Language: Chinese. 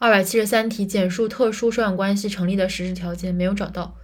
二百七十三题简述特殊收养关系成立的实质条件没有找到。